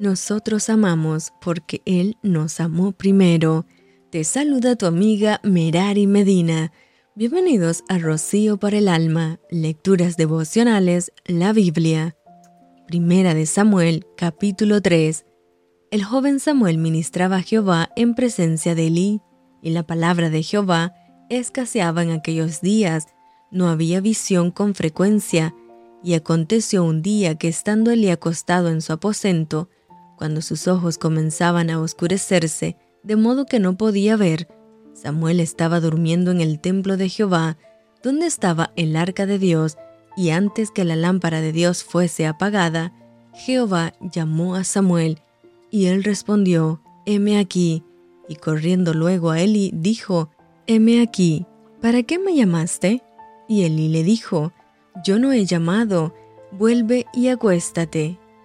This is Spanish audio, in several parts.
nosotros amamos porque Él nos amó primero. Te saluda tu amiga Merari Medina. Bienvenidos a Rocío para el Alma, Lecturas Devocionales, la Biblia. Primera de Samuel, capítulo 3. El joven Samuel ministraba a Jehová en presencia de Elí, y la palabra de Jehová escaseaba en aquellos días. No había visión con frecuencia, y aconteció un día que estando Elí acostado en su aposento, cuando sus ojos comenzaban a oscurecerse, de modo que no podía ver, Samuel estaba durmiendo en el templo de Jehová, donde estaba el arca de Dios, y antes que la lámpara de Dios fuese apagada, Jehová llamó a Samuel, y él respondió, heme aquí, y corriendo luego a Eli, dijo, heme aquí, ¿para qué me llamaste? Y Eli le dijo, yo no he llamado, vuelve y acuéstate.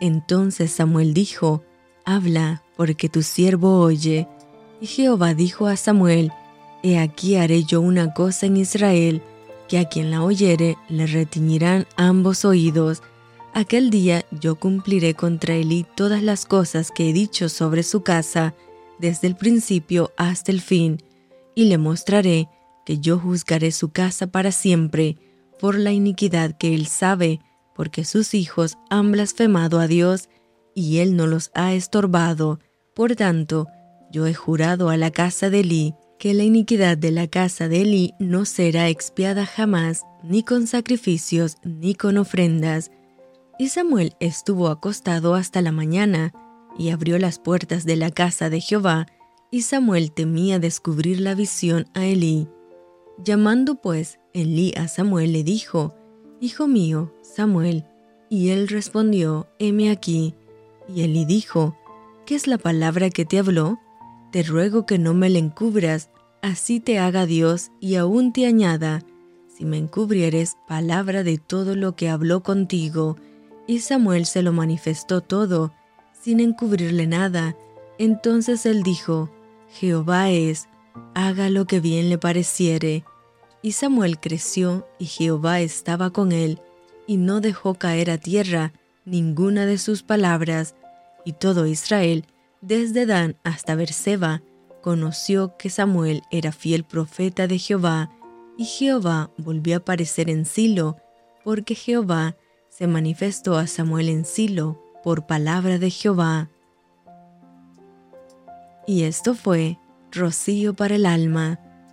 Entonces Samuel dijo, Habla, porque tu siervo oye. Y Jehová dijo a Samuel, He aquí haré yo una cosa en Israel, que a quien la oyere le retiñirán ambos oídos. Aquel día yo cumpliré contra Elí todas las cosas que he dicho sobre su casa, desde el principio hasta el fin, y le mostraré que yo juzgaré su casa para siempre, por la iniquidad que él sabe, porque sus hijos han blasfemado a Dios y él no los ha estorbado. Por tanto, yo he jurado a la casa de Elí que la iniquidad de la casa de Elí no será expiada jamás, ni con sacrificios, ni con ofrendas. Y Samuel estuvo acostado hasta la mañana, y abrió las puertas de la casa de Jehová, y Samuel temía descubrir la visión a Elí. Llamando pues Elí a Samuel le dijo, Hijo mío, Samuel. Y él respondió, heme aquí. Y Elí dijo, ¿qué es la palabra que te habló? Te ruego que no me la encubras, así te haga Dios y aún te añada, si me encubrieres palabra de todo lo que habló contigo. Y Samuel se lo manifestó todo, sin encubrirle nada. Entonces él dijo, Jehová es, haga lo que bien le pareciere. Y Samuel creció, y Jehová estaba con él, y no dejó caer a tierra ninguna de sus palabras, y todo Israel, desde Dan hasta Berseba, conoció que Samuel era fiel profeta de Jehová, y Jehová volvió a aparecer en Silo, porque Jehová se manifestó a Samuel en Silo por palabra de Jehová. Y esto fue Rocío para el alma